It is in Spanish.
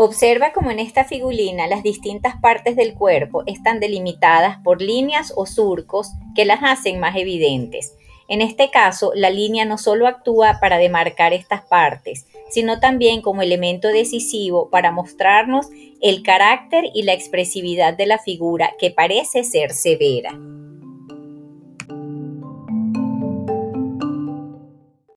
Observa cómo en esta figurina las distintas partes del cuerpo están delimitadas por líneas o surcos que las hacen más evidentes. En este caso, la línea no solo actúa para demarcar estas partes, sino también como elemento decisivo para mostrarnos el carácter y la expresividad de la figura que parece ser severa.